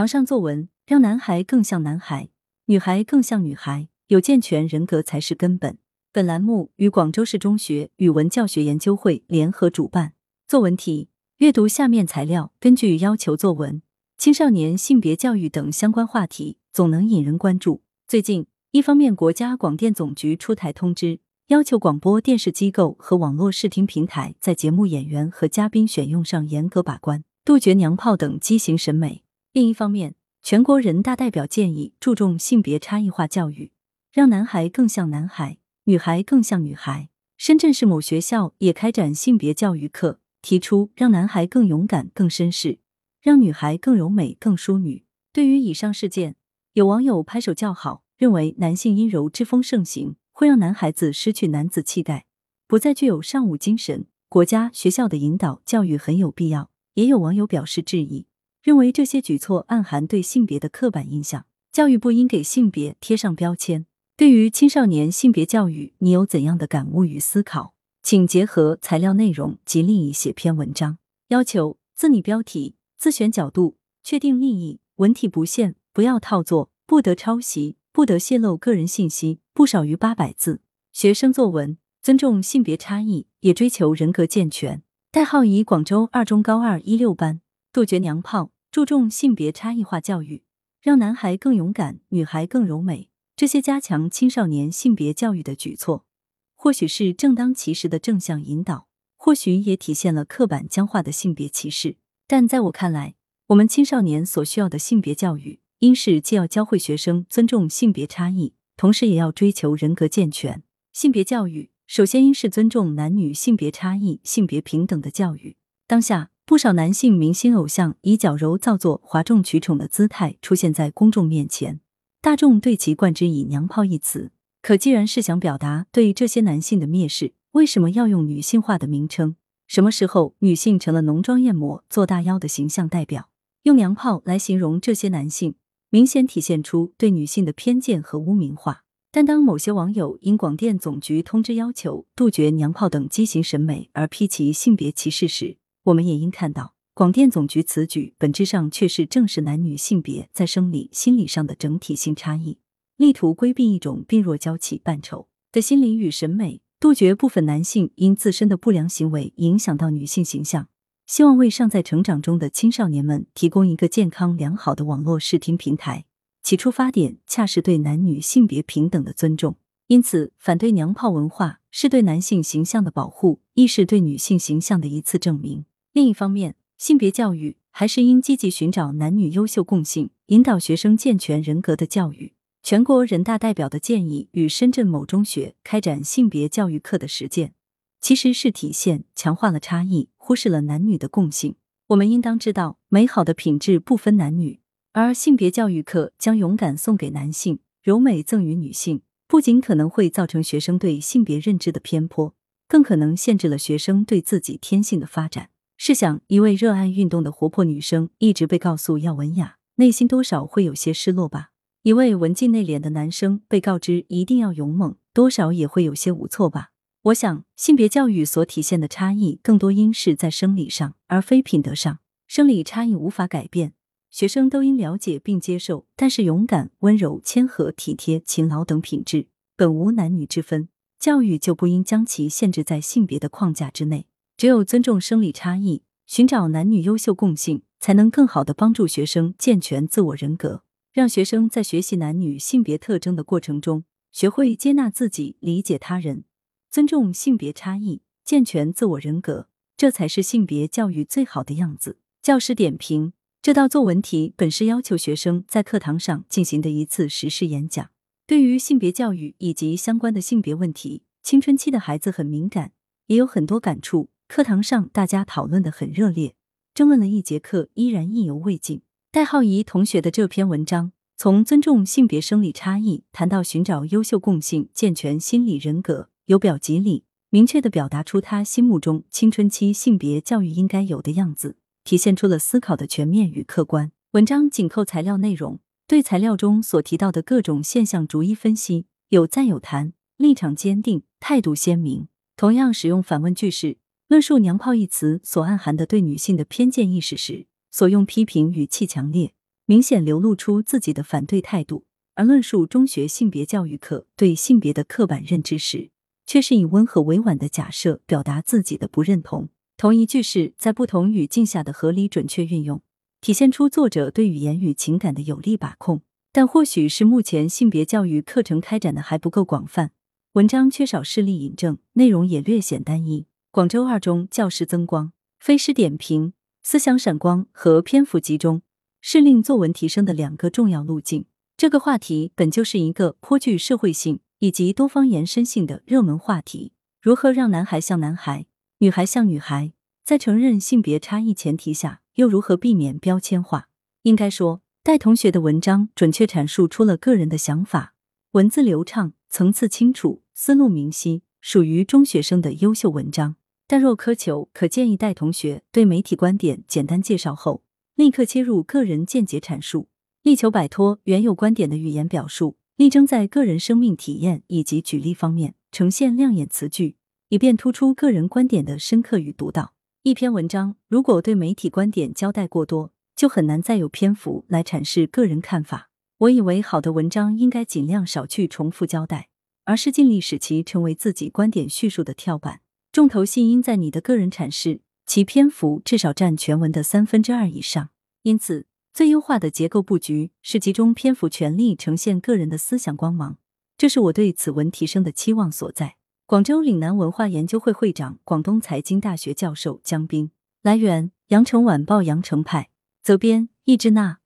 堂上作文，让男孩更像男孩，女孩更像女孩，有健全人格才是根本。本栏目与广州市中学语文教学研究会联合主办。作文题：阅读下面材料，根据要求作文。青少年性别教育等相关话题总能引人关注。最近，一方面，国家广电总局出台通知，要求广播电视机构和网络视听平台在节目演员和嘉宾选用上严格把关，杜绝娘炮等畸形审美；另一方面，全国人大代表建议注重性别差异化教育，让男孩更像男孩，女孩更像女孩。深圳市某学校也开展性别教育课，提出让男孩更勇敢、更绅士。让女孩更柔美、更淑女。对于以上事件，有网友拍手叫好，认为男性阴柔之风盛行，会让男孩子失去男子气概，不再具有尚武精神。国家学校的引导教育很有必要。也有网友表示质疑，认为这些举措暗含对性别的刻板印象，教育部应给性别贴上标签。对于青少年性别教育，你有怎样的感悟与思考？请结合材料内容及另一写篇文章。要求自拟标题。自选角度，确定立意，文体不限，不要套作，不得抄袭，不得泄露个人信息，不少于八百字。学生作文，尊重性别差异，也追求人格健全。代号以广州二中高二一六班，杜绝娘炮，注重性别差异化教育，让男孩更勇敢，女孩更柔美。这些加强青少年性别教育的举措，或许是正当其时的正向引导，或许也体现了刻板僵化的性别歧视。但在我看来，我们青少年所需要的性别教育，应是既要教会学生尊重性别差异，同时也要追求人格健全。性别教育首先应是尊重男女性别差异、性别平等的教育。当下，不少男性明星偶像以矫揉造作、哗众取宠的姿态出现在公众面前，大众对其冠之以“娘炮”一词。可既然是想表达对这些男性的蔑视，为什么要用女性化的名称？什么时候女性成了浓妆艳抹、做大妖的形象代表？用“娘炮”来形容这些男性，明显体现出对女性的偏见和污名化。但当某些网友因广电总局通知要求杜绝“娘炮”等畸形审美而批其性别歧视时，我们也应看到，广电总局此举本质上却是正视男女性别在生理、心理上的整体性差异，力图规避一种病弱娇气、扮丑的心理与审美。杜绝部分男性因自身的不良行为影响到女性形象，希望为尚在成长中的青少年们提供一个健康良好的网络视听平台。其出发点恰是对男女性别平等的尊重，因此反对娘炮文化是对男性形象的保护，亦是对女性形象的一次证明。另一方面，性别教育还是应积极寻找男女优秀共性，引导学生健全人格的教育。全国人大代表的建议与深圳某中学开展性别教育课的实践，其实是体现强化了差异，忽视了男女的共性。我们应当知道，美好的品质不分男女，而性别教育课将勇敢送给男性，柔美赠予女性，不仅可能会造成学生对性别认知的偏颇，更可能限制了学生对自己天性的发展。试想，一位热爱运动的活泼女生，一直被告诉要文雅，内心多少会有些失落吧？一位文静内敛的男生被告知一定要勇猛，多少也会有些无措吧。我想，性别教育所体现的差异，更多应是在生理上，而非品德上。生理差异无法改变，学生都应了解并接受。但是，勇敢、温柔、谦和、体贴、勤劳等品质，本无男女之分，教育就不应将其限制在性别的框架之内。只有尊重生理差异，寻找男女优秀共性，才能更好的帮助学生健全自我人格。让学生在学习男女性别特征的过程中，学会接纳自己、理解他人、尊重性别差异、健全自我人格，这才是性别教育最好的样子。教师点评：这道作文题本是要求学生在课堂上进行的一次实时演讲。对于性别教育以及相关的性别问题，青春期的孩子很敏感，也有很多感触。课堂上大家讨论的很热烈，争论了一节课，依然意犹未尽。戴浩仪同学的这篇文章，从尊重性别生理差异谈到寻找优秀共性、健全心理人格，由表及里，明确的表达出他心目中青春期性别教育应该有的样子，体现出了思考的全面与客观。文章紧扣材料内容，对材料中所提到的各种现象逐一分析，有赞有弹，立场坚定，态度鲜明。同样使用反问句式，论述“娘炮”一词所暗含的对女性的偏见意识时。所用批评语气强烈、明显流露出自己的反对态度。而论述中学性别教育课对性别的刻板认知时，却是以温和委婉的假设表达自己的不认同。同一句式在不同语境下的合理准确运用，体现出作者对语言与情感的有力把控。但或许是目前性别教育课程开展的还不够广泛，文章缺少事例引证，内容也略显单一。广州二中教师增光、飞师点评、思想闪光和篇幅集中，是令作文提升的两个重要路径。这个话题本就是一个颇具社会性以及多方延伸性的热门话题。如何让男孩像男孩，女孩像女孩，在承认性别差异前提下，又如何避免标签化？应该说。戴同学的文章准确阐述出了个人的想法，文字流畅，层次清楚，思路明晰，属于中学生的优秀文章。但若苛求，可建议戴同学对媒体观点简单介绍后，立刻切入个人见解阐述，力求摆脱原有观点的语言表述，力争在个人生命体验以及举例方面呈现亮眼词句，以便突出个人观点的深刻与独到。一篇文章如果对媒体观点交代过多，就很难再有篇幅来阐释个人看法。我以为好的文章应该尽量少去重复交代，而是尽力使其成为自己观点叙述的跳板。重头戏应在你的个人阐释，其篇幅至少占全文的三分之二以上。因此，最优化的结构布局是集中篇幅，全力呈现个人的思想光芒。这是我对此文提升的期望所在。广州岭南文化研究会会长、广东财经大学教授江斌。来源：羊城晚报羊城派。责编：易之娜。